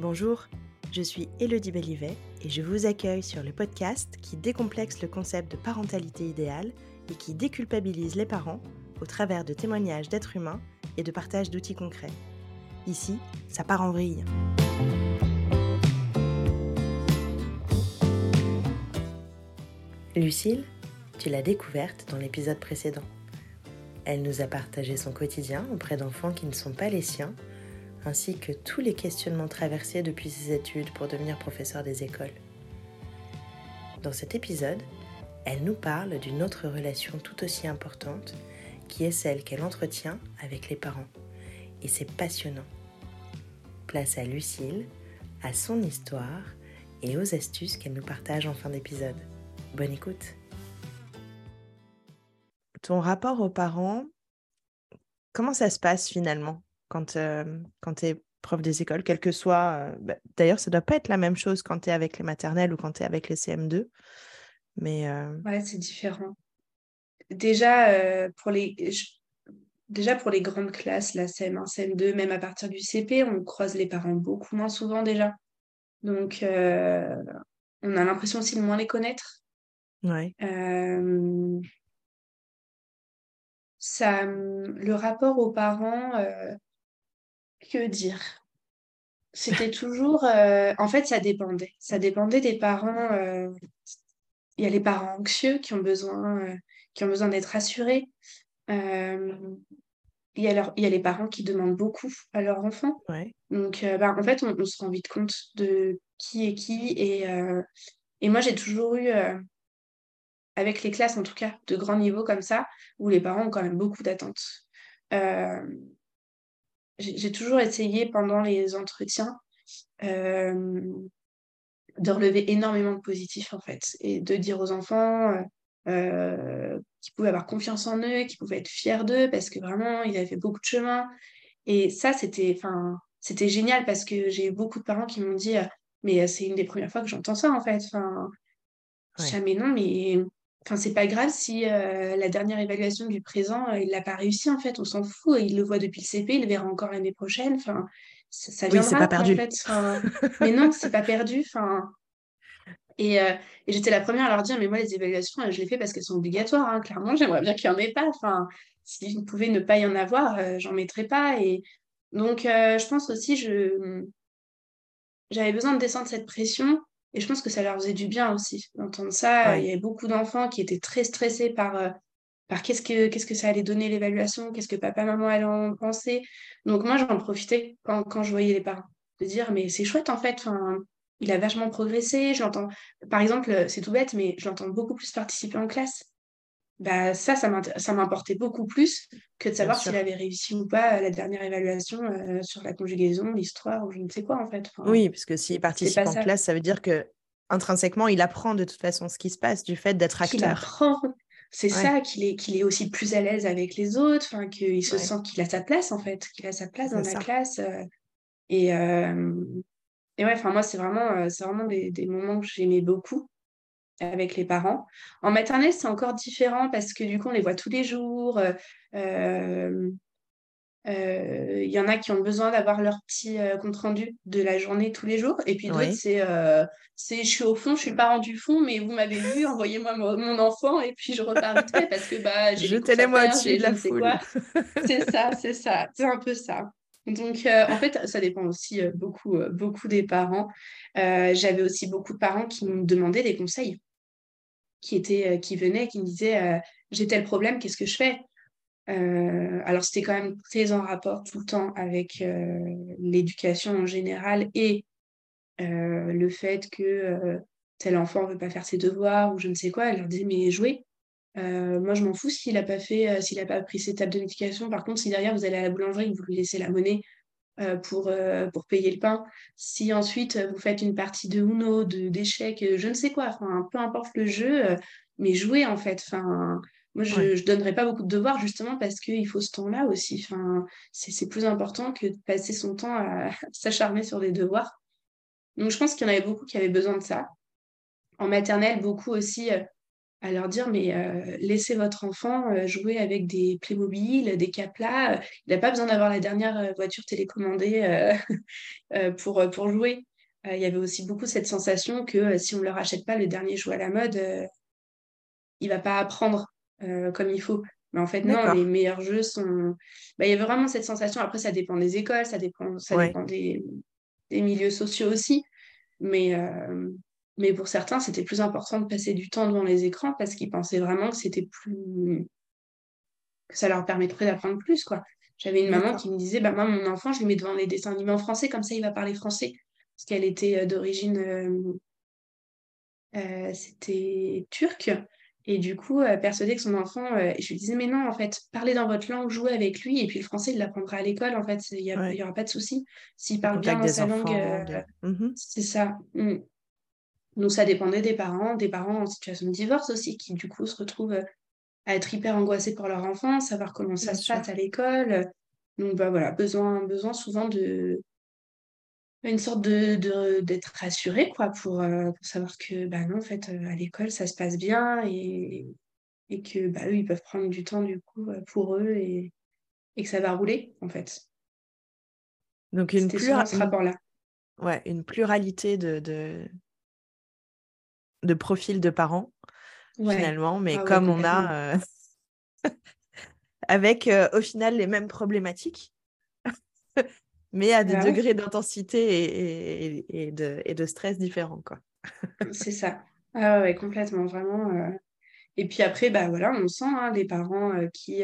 Bonjour, je suis Elodie Bellivet et je vous accueille sur le podcast qui décomplexe le concept de parentalité idéale et qui déculpabilise les parents au travers de témoignages d'êtres humains et de partage d'outils concrets. Ici, ça part en vrille. Lucille, tu l'as découverte dans l'épisode précédent. Elle nous a partagé son quotidien auprès d'enfants qui ne sont pas les siens ainsi que tous les questionnements traversés depuis ses études pour devenir professeur des écoles. Dans cet épisode, elle nous parle d'une autre relation tout aussi importante, qui est celle qu'elle entretient avec les parents. Et c'est passionnant. Place à Lucille, à son histoire et aux astuces qu'elle nous partage en fin d'épisode. Bonne écoute. Ton rapport aux parents, comment ça se passe finalement? Quand, euh, quand tu es prof des écoles, quel que soit. Euh, bah, d'ailleurs, ça ne doit pas être la même chose quand tu es avec les maternelles ou quand tu es avec les CM2. Mais, euh, Ouais, c'est différent. Déjà, pour les... Déjà pour les grandes classes, la CM1, CM2, même à partir du CP, on croise les parents beaucoup moins souvent déjà. Donc, on a l'impression aussi de moins les connaître. Ouais. Ça, le rapport aux parents, que dire? C'était toujours. Euh, en fait, ça dépendait. Ça dépendait des parents. Euh, il y a les parents anxieux qui ont besoin, euh, qui ont besoin d'être rassurés. Il y, a il y a les parents qui demandent beaucoup à leur enfant. Donc, bah, en fait, on, se rend vite compte de qui est qui. Et, et moi, j'ai toujours eu, avec les classes en tout cas, de grands niveaux comme ça, où les parents ont quand même beaucoup d'attentes j'ai toujours essayé pendant les entretiens euh, de relever énormément de positifs en fait et de dire aux enfants euh, euh, qu'ils pouvaient avoir confiance en eux, qu'ils pouvaient être fiers d'eux parce que vraiment ils avaient fait beaucoup de chemin. Et ça, c'était, enfin, c'était génial parce que j'ai eu beaucoup de parents qui m'ont dit mais c'est une des premières fois que j'entends ça en fait. Enfin, jamais non, mais Enfin, c'est pas grave si euh, la dernière évaluation du présent, euh, il l'a pas réussi en fait, on s'en fout. Il le voit depuis le CP, il le verra encore l'année prochaine. Enfin, ça, viendra. Oui, c'est pas perdu. En fait. mais non, c'est pas perdu. Enfin, et, euh, et j'étais la première à leur dire, mais moi les évaluations, je les fais parce qu'elles sont obligatoires. Hein. Clairement, j'aimerais bien qu'il y en ait pas. Enfin, si je pouvais ne pas y en avoir, j'en mettrais pas. Et donc, je pense aussi, je j'avais besoin de descendre cette pression et je pense que ça leur faisait du bien aussi d'entendre ça. Il y avait beaucoup d'enfants qui étaient très stressés par, euh, par qu'est-ce que, qu'est-ce que ça allait donner l'évaluation, qu'est-ce que papa, maman allaient en penser. Donc moi, j'en profitais quand, quand, je voyais les parents, de dire, mais c'est chouette en fait, enfin, il a vachement progressé. J'entends, par exemple, c'est tout bête, mais je l'entends beaucoup plus participer en classe bah, ça, ça m'importait beaucoup plus que de savoir s'il avait réussi ou pas la dernière évaluation euh, sur la conjugaison, l'histoire ou je ne sais quoi en fait. oui, parce que s'il participe en classe, ça veut dire que intrinsèquement, il apprend de toute façon ce qui se passe du fait d'être acteur. Il apprend. C'est ça, qu'il est, qu'il est aussi plus à l'aise avec les autres, qu'il se sent qu'il a sa place en fait, qu'il a sa place dans la classe. Euh, et, euh, et ouais, moi, c'est vraiment, c'est vraiment des, des moments que j'aimais beaucoup avec les parents. En maternelle, c'est encore différent parce que du coup, on les voit tous les jours. Euh, euh, euh, il y en a qui ont besoin d'avoir leur petit compte rendu de la journée tous les jours. Et puis d'autres, c'est, c'est je suis au fond, je suis le parent du fond, mais vous m'avez vu, envoyez-moi mon, enfant et puis je repars vite parce que bah, j'ai Jetez-les-moi dessus de la foule. c'est ça, c'est ça. C'est un peu ça. Donc, en fait, ça dépend aussi beaucoup, beaucoup des parents. J'avais aussi beaucoup de parents qui me demandaient des conseils qui, était, euh, qui venait, qui me disait euh, j'ai tel problème, qu'est-ce que je fais euh, alors, c'était quand même très en rapport tout le temps avec l'éducation en général et le fait que tel enfant ne veut pas faire ses devoirs ou je ne sais quoi. Elle leur disait, mais jouez. moi, je m'en fous s'il n'a pas fait, s'il n'a pas pris ses tables de médication. Par contre, si derrière vous allez à la boulangerie et que vous lui laissez la monnaie pour, pour payer le pain, si ensuite vous faites une partie de Uno, d'échecs, je ne sais quoi, enfin, peu importe le jeu, mais jouez en fait. Enfin, moi, je ne donnerais pas beaucoup de devoirs justement parce qu'il faut ce temps-là aussi. Enfin, c'est plus important que de passer son temps à s'acharner sur des devoirs. Donc, je pense qu'il y en avait beaucoup qui avaient besoin de ça. En maternelle, beaucoup aussi à leur dire mais euh, laissez votre enfant euh, jouer avec des Playmobil, des Capla. Il n'a pas besoin d'avoir la dernière euh, voiture télécommandée pour, pour jouer. Il y avait aussi beaucoup cette sensation que si on ne leur achète pas le dernier jouet à la mode, il ne va pas apprendre comme il faut. Mais en fait, non, les meilleurs jeux sont. Bah, il y avait vraiment cette sensation. Après, ça dépend des écoles, ça dépend, ça dépend des, des, milieux sociaux aussi. Mais, mais pour certains, c'était plus important de passer du temps devant les écrans parce qu'ils pensaient vraiment que c'était plus. que ça leur permettrait d'apprendre plus, quoi. J'avais une maman qui me disait bah, Moi, mon enfant, je lui mets devant les dessins animés en français, comme ça, il va parler français. Parce qu'elle était euh, d'origine. Euh, euh, c'était turque. Et du coup, persuadée que son enfant, je lui disais, mais non, en fait, parlez dans votre langue, jouez avec lui, et puis le français, il l'apprendra à l'école, en fait, il n'y aura pas de souci. S'il parle bien dans sa langue, mmh c'est ça. Mmh. Donc ça dépendait des parents, des parents en situation de divorce aussi, qui du coup se retrouvent euh, à être hyper angoissés pour leur enfant, savoir comment ça se passe à l'école. Donc bah, voilà, besoin, besoin souvent de une sorte de d'être rassuré quoi pour, euh, pour, savoir que bah non en fait euh, à l'école ça se passe bien et, et que bah eux ils peuvent prendre du temps du coup pour eux et, et que ça va rouler en fait. Donc une, plura... ce rapport -là. Ouais, une pluralité de, de profils de parents, finalement, mais ah comme on a euh, avec euh, au final les mêmes problématiques, mais à des bah degrés d'intensité et, de, et, de, stress différents. quoi. C'est ça. Ah ouais, complètement, vraiment. Euh. Et puis après, bah voilà, on sent hein, des parents qui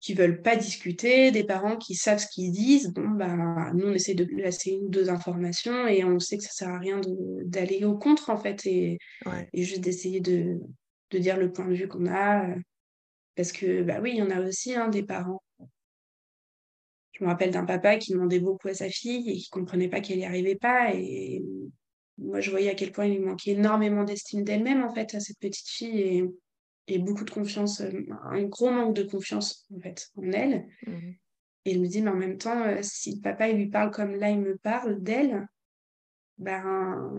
qui veulent pas discuter, des parents qui savent ce qu'ils disent. Bon, bah, nous, on essaie de placer une ou deux informations et on sait que ça sert à rien d'aller au contre, en fait, et, et juste d'essayer de, de, dire le point de vue qu'on a. Parce que, bah oui, il y en a aussi hein, des parents. Je me rappelle d'un papa qui demandait beaucoup à sa fille et qui comprenait pas qu'elle n'y arrivait pas. Et moi, je voyais à quel point il lui manquait énormément d'estime d'elle-même, en fait, à cette petite fille. Et et beaucoup de confiance, euh, un gros manque de confiance en fait en elle. Mmh. Et elle me dit, mais en même temps, euh, si papa il lui parle comme là il me parle d'elle, ben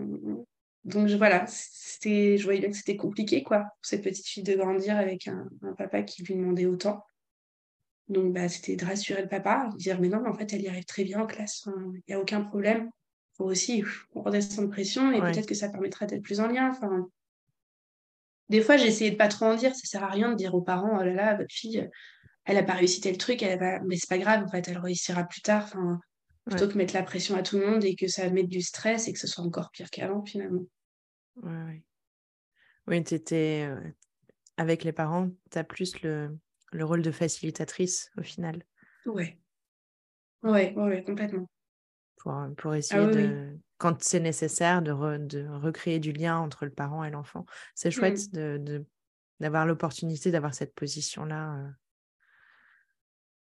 donc voilà, c'était, je voyais bien que c'était compliqué quoi pour cette petite fille de grandir avec un, papa qui lui demandait autant. Donc bah, c'était de rassurer le papa, de dire mais non, mais en fait elle y arrive très bien en classe, il n'y a aucun problème. Faut aussi redescendre de pression et peut-être que ça permettra d'être plus en lien. Enfin, des fois, j'ai essayé de pas trop en dire. Ça sert à rien de dire aux parents, oh là là, votre fille, elle a pas réussi tel truc, elle va... mais c'est pas grave, en fait, elle réussira plus tard. Enfin, plutôt que mettre la pression à tout le monde et que ça mette du stress et que ce soit encore pire qu'avant, finalement. Ouais, Oui, tu étais euh, avec les parents, tu as plus le... le, rôle de facilitatrice au final. Ouais. Ouais, ouais, complètement. Pour, pour essayer ah de, quand c'est nécessaire de, recréer du lien entre le parent et l'enfant. C'est mmh. chouette de, d'avoir l'opportunité d'avoir cette position-là.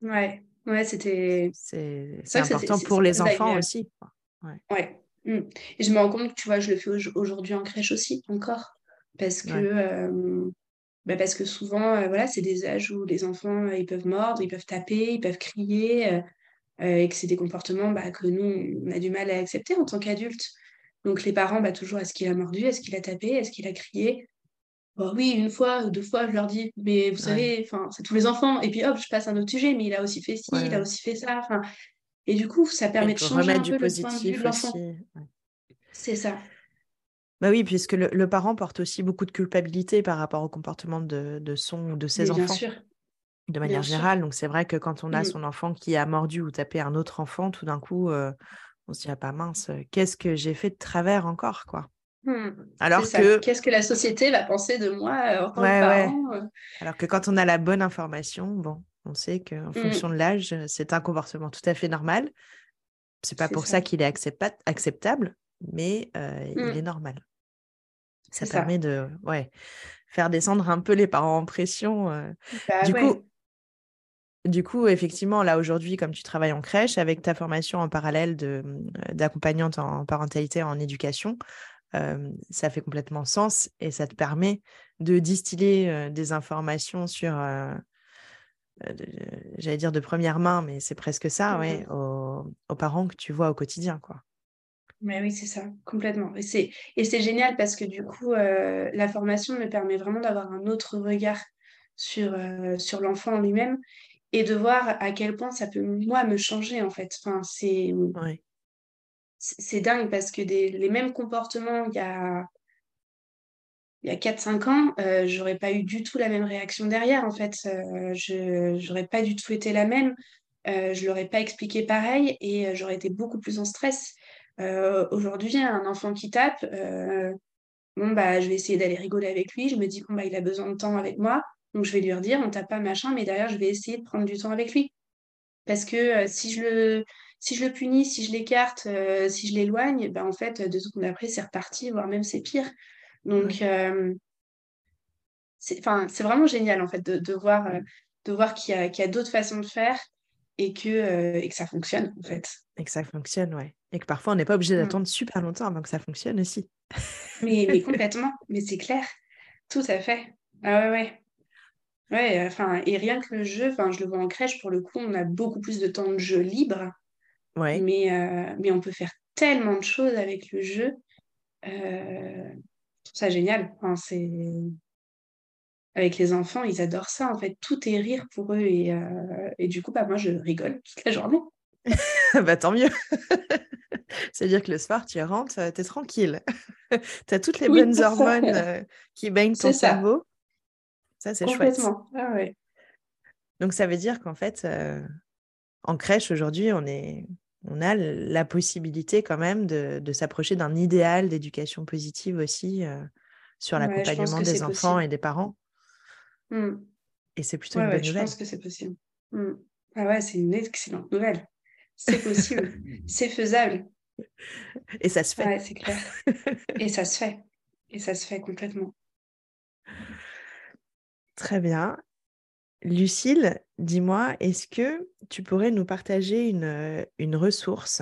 Euh. Ouais, ouais, c'était. C'est, important pour les enfants aussi. Ouais. Mmh. Et je me rends compte que tu vois, je le fais aujourd'hui en crèche aussi, encore. Parce que, bah, parce que souvent, euh, voilà, c'est des âges où les enfants, ils peuvent mordre, ils peuvent taper, ils peuvent crier. Euh, et que c'est des comportements bah, que nous, on a du mal à accepter en tant qu'adultes. Donc les parents, bah, toujours, est-ce qu'il a mordu, est-ce qu'il a tapé, est-ce qu'il a crié? Bon, Oui, une fois, deux fois, je leur dis, mais vous savez, c'est tous les enfants. Et puis hop, je passe à un autre sujet, mais il a aussi fait ci, il a aussi fait ça. Et du coup, ça permet de changer un peu le point de vue de l'enfant. C'est ça. Bah oui, puisque le, parent porte aussi beaucoup de culpabilité par rapport au comportement de, de son ou de ses enfants. Bien sûr de manière générale. Donc, c'est vrai que quand on a mmh. son enfant qui a mordu ou tapé un autre enfant, tout d'un coup, on se dit, ah pas mince, qu'est-ce que j'ai fait de travers encore, quoi? Mmh. Alors que... Qu'est-ce que la société va penser de moi en tant que parent Alors que quand on a la bonne information, bon, on sait qu'en mmh. fonction de l'âge, c'est un comportement tout à fait normal. C'est pas pour ça, qu'il est acceptable, mais il est normal. Ça permet de ouais, faire descendre un peu les parents en pression. Bah du coup, du coup, effectivement, là aujourd'hui, comme tu travailles en crèche, avec ta formation en parallèle euh, d'accompagnante en parentalité en éducation, euh, ça fait complètement sens et ça te permet de distiller euh, des informations sur, j'allais dire de première main, mais c'est presque ça, ouais, mmh aux, parents que tu vois au quotidien, quoi. Mais oui, c'est ça, complètement. Et c'est, et c'est génial parce que du coup, la formation me permet vraiment d'avoir un autre regard sur, sur l'enfant lui-même et de voir à quel point ça peut, moi, me changer, en fait. Enfin, c'est, c'est dingue parce que des, les mêmes comportements il y a, il y a 4-5 ans, euh, j'aurais pas eu du tout la même réaction derrière, en fait. Euh, je n'aurais pas du tout été la même. Euh, je l'aurais pas expliqué pareil et j'aurais été beaucoup plus en stress. Aujourd'hui, un enfant qui tape, bon, bah, je vais essayer d'aller rigoler avec lui. Je me dis, bon, bah, il a besoin de temps avec moi. Donc, je vais lui redire, on tape pas machin, mais derrière, je vais essayer de prendre du temps avec lui. Parce que si, je le, si je le punis, si je l'écarte, si je l'éloigne, bah, en fait, deux secondes après, c'est reparti, voire même c'est pire. Donc, c'est vraiment génial, en fait, de, de voir, de voir qu'il y a, a d'autres façons de faire et que, et que ça fonctionne, en fait. Et que ça fonctionne, ouais. Et que parfois, on n'est pas obligé mmh. d'attendre super longtemps avant que ça fonctionne aussi. mais, mais complètement, mais c'est clair. Tout à fait. Ah ouais, ouais. Ouais, enfin, et rien que le jeu, enfin, je le vois en crèche, pour le coup, on a beaucoup plus de temps de jeu libre. Ouais. Mais, mais on peut faire tellement de choses avec le jeu. Euh, je trouve ça génial. Enfin, c'est... Avec les enfants, ils adorent ça. En fait, tout est rire pour eux. Et, et du coup, bah, moi, je rigole toute la journée. bah, tant mieux. C'est-à-dire que le soir, tu rentres, tu es tranquille. tu as toutes les bonnes hormones qui baignent ton cerveau. Ça, c'est chouette. Ah, ouais. Donc, ça veut dire qu'en fait, en crèche, aujourd'hui, on, est... on a la possibilité quand même de, de s'approcher d'un idéal d'éducation positive aussi sur l'accompagnement des enfants et des parents. Mmh. Et c'est plutôt une bonne nouvelle. Je pense que c'est possible. Mmh. Ah ouais, c'est une excellente nouvelle. C'est possible, c'est faisable. Et ça se fait. Ouais, c'est clair. Et ça se fait. Et ça se fait complètement. Très bien. Lucille, dis-moi, est-ce que tu pourrais nous partager une, une ressource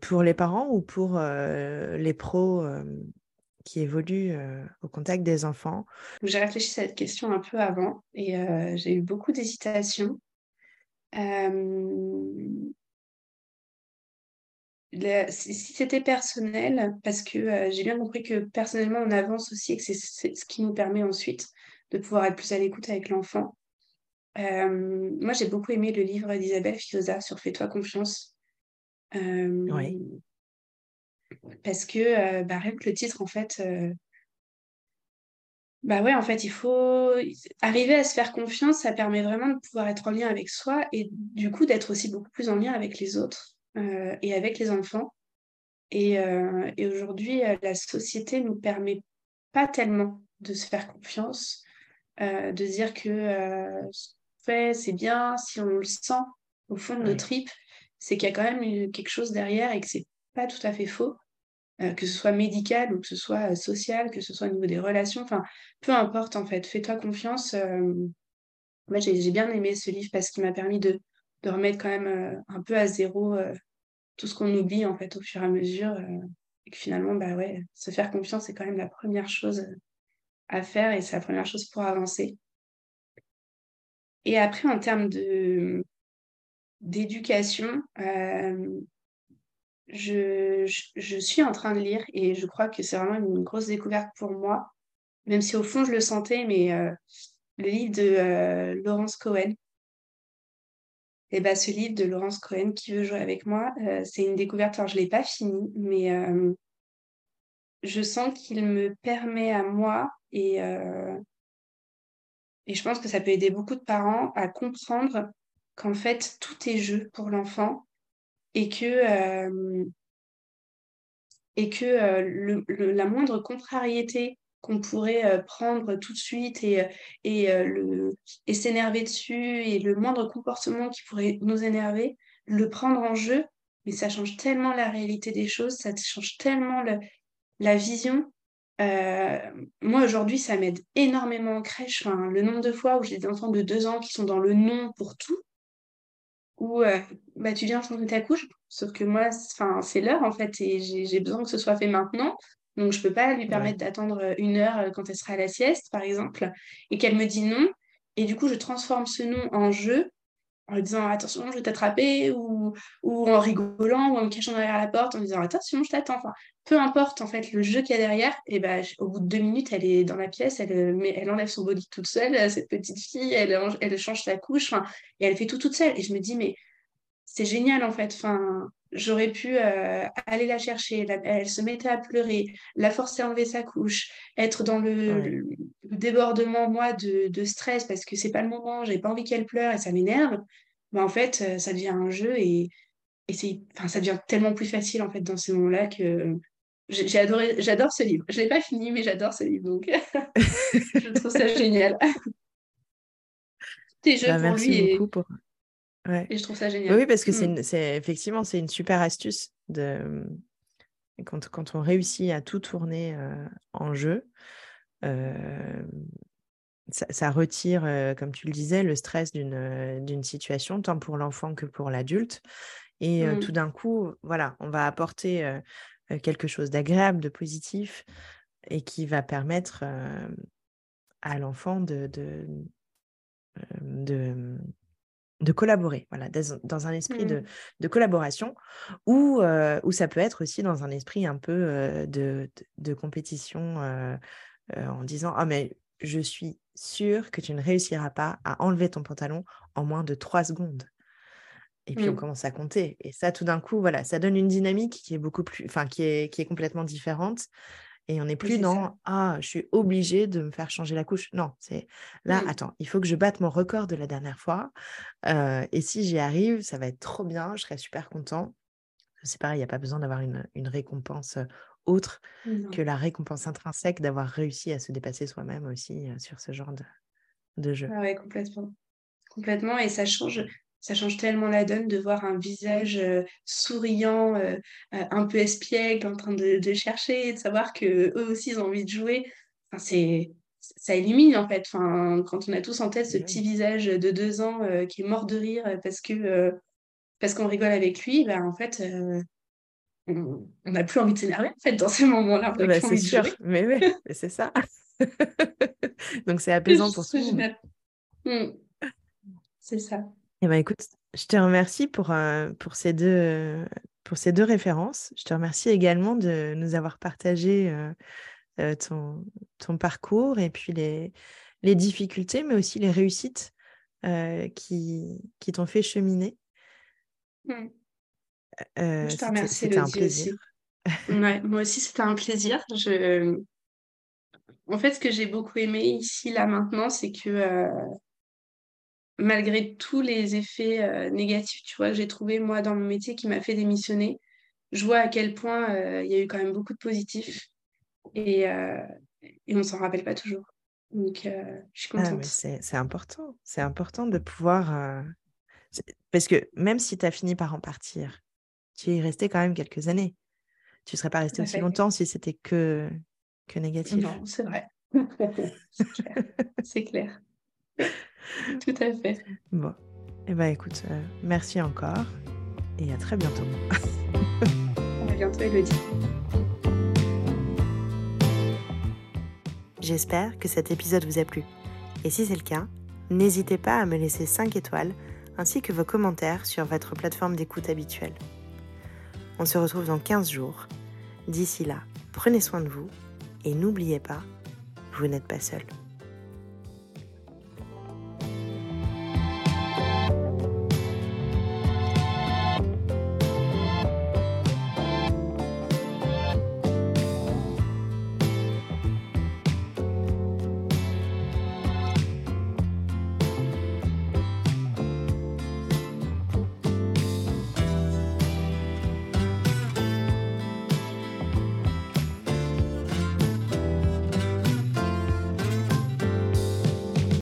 pour les parents ou pour les pros qui évoluent au contact des enfants? J'ai réfléchi à cette question un peu avant et j'ai eu beaucoup d'hésitation. si c'était personnel, parce que j'ai bien compris que personnellement on avance aussi et que c'est ce qui nous permet ensuite de pouvoir être plus à l'écoute avec l'enfant. moi, j'ai beaucoup aimé le livre d'Isabelle Fioza sur Fais-toi confiance. oui. Parce que, bah, rien que le titre, en fait, bah ouais, en fait, il faut arriver à se faire confiance, ça permet vraiment de pouvoir être en lien avec soi et du coup d'être aussi beaucoup plus en lien avec les autres et avec les enfants. Et, et aujourd'hui, la société ne nous permet pas tellement de se faire confiance. Euh, de dire que euh, fait, c'est bien, si on le sent au fond de nos tripes, c'est qu'il y a quand même quelque chose derrière et que c'est pas tout à fait faux. Euh, que ce soit médical ou que ce soit social, que ce soit au niveau des relations, enfin, peu importe en fait, fais-toi confiance. moi, j'ai bien aimé ce livre parce qu'il m'a permis de, de, remettre quand même un peu à zéro tout ce qu'on oublie en fait au fur et à mesure. et que finalement, bah ouais, se faire confiance, c'est quand même la première chose à faire et c'est la première chose pour avancer. Et après, en termes d'éducation, euh, je, suis en train de lire et je crois que c'est vraiment une grosse découverte pour moi, même si au fond je le sentais, mais euh, le livre de euh, Laurence Cohen. Et bah, ce livre de Laurence Cohen qui veut jouer avec moi, c'est une découverte. Alors, je ne l'ai pas fini, mais je sens qu'il me permet à moi et, euh, et je pense que ça peut aider beaucoup de parents à comprendre qu'en fait, tout est jeu pour l'enfant et que, euh, et que euh, la moindre contrariété qu'on pourrait prendre tout de suite et, et, et s'énerver dessus et le moindre comportement qui pourrait nous énerver, le prendre en jeu, mais ça change tellement la réalité des choses, ça change tellement la vision euh, moi, aujourd'hui, ça m'aide énormément en crèche. Enfin, le nombre de fois où j'ai des enfants de deux ans qui sont dans le non pour tout, où euh, bah, tu viens changer ta couche, sauf que moi, c'est l'heure en fait, et j'ai besoin que ce soit fait maintenant. Donc, je peux pas lui permettre d'attendre euh, une heure quand elle sera à la sieste, par exemple, et qu'elle me dit non. Et du coup, je transforme ce non en jeu. En disant attention, je vais t'attraper, ou, en rigolant, ou en me cachant derrière la porte, en disant attention, je t'attends. Enfin, peu importe en fait le jeu qu'il y a derrière, et ben au bout de deux minutes, elle est dans la pièce, elle, mais elle enlève son body toute seule, cette petite fille, elle, elle change sa couche, et elle fait tout toute seule. Et je me dis, mais c'est génial en fait. Enfin, j'aurais pu euh, aller la chercher, elle se mettait à pleurer, la forcer à enlever sa couche, être dans le, débordement, moi, de, stress parce que c'est pas le moment, j'ai pas envie qu'elle pleure et ça m'énerve. Mais en fait, euh, ça devient un jeu et, et c'est, enfin, ça devient tellement plus facile en fait dans ces moments-là que j'ai adoré, j'adore ce livre. Je l'ai pas fini, mais j'adore ce livre, donc je trouve ça génial. Tes jeux bah, pour lui beaucoup pour... Et je trouve ça génial. Oui, parce que c'est, mmh. effectivement, c'est une super astuce de quand, quand on réussit à tout tourner en jeu. ça, retire, comme tu le disais, le stress d'une, d'une situation, tant pour l'enfant que pour l'adulte. Et mmh. tout d'un coup, voilà, on va apporter quelque chose d'agréable, de positif, et qui va permettre à l'enfant de, de, de de collaborer, voilà, dans un esprit de, mmh. collaboration, ou, ou ça peut être aussi dans un esprit un peu de, compétition en disant Ah, mais je suis sûre que tu ne réussiras pas à enlever ton pantalon en moins de trois secondes. Et puis on mmh. commence à compter. Et ça, tout d'un coup, voilà, ça donne une dynamique qui est beaucoup plus, enfin, qui est, qui est complètement différente. Et on n'est plus dans Ah, je suis obligée de me faire changer la couche. Non, c'est là, attends, il faut que je batte mon record de la dernière fois. et si j'y arrive, ça va être trop bien, je serai super content. C'est pareil, il n'y a pas besoin d'avoir une, récompense autre que la récompense intrinsèque d'avoir réussi à se dépasser soi-même aussi sur ce genre de, de jeu. Ah ouais, complètement. Complètement. Et ça change, ça change tellement la donne de voir un visage euh, souriant, euh, euh, un peu espiègle, en train de, chercher, de savoir que eux aussi ils ont envie de jouer. Enfin, c'est ça illumine en fait. Enfin, quand on a tous en tête ce petit visage de deux ans qui est mort de rire parce que parce qu'on rigole avec lui, ben, en fait, on n'a plus envie de s'énerver en fait dans ces moments-là. Bah, c'est sûr, mais oui, c'est ça. Donc c'est apaisant pour tout le monde. Mmh. C'est ça. Eh ben, écoute, je te remercie pour, euh, pour, ces deux, pour ces deux références. Je te remercie également de nous avoir partagé euh, euh, ton, ton parcours et puis les, les difficultés, mais aussi les réussites qui, qui t'ont fait cheminer. Mmh. je te remercie. C'était un plaisir. ouais, moi aussi, c'était un plaisir. Je... En fait, ce que j'ai beaucoup aimé ici, là, maintenant, c'est que malgré tous les effets euh, négatifs, tu vois, j'ai trouvé, moi, dans mon métier qui m'a fait démissionner, je vois à quel point euh, il y a eu quand même beaucoup de positifs et, euh, et on s'en rappelle pas toujours. Donc, je suis ah, contente. c'est important. C'est important de pouvoir. Parce que même si tu as fini par en partir, tu es resté quand même quelques années. Tu ne serais pas resté aussi longtemps si c'était que, que négatif. Non, c'est vrai. c'est clair. Tout à fait. Bon. Eh bien, écoute, euh, merci encore et à très bientôt. à bientôt, Elodie. J'espère que cet épisode vous a plu. Et si c'est le cas, n'hésitez pas à me laisser 5 étoiles ainsi que vos commentaires sur votre plateforme d'écoute habituelle. On se retrouve dans 15 jours. D'ici là, prenez soin de vous et n'oubliez pas, vous n'êtes pas seul.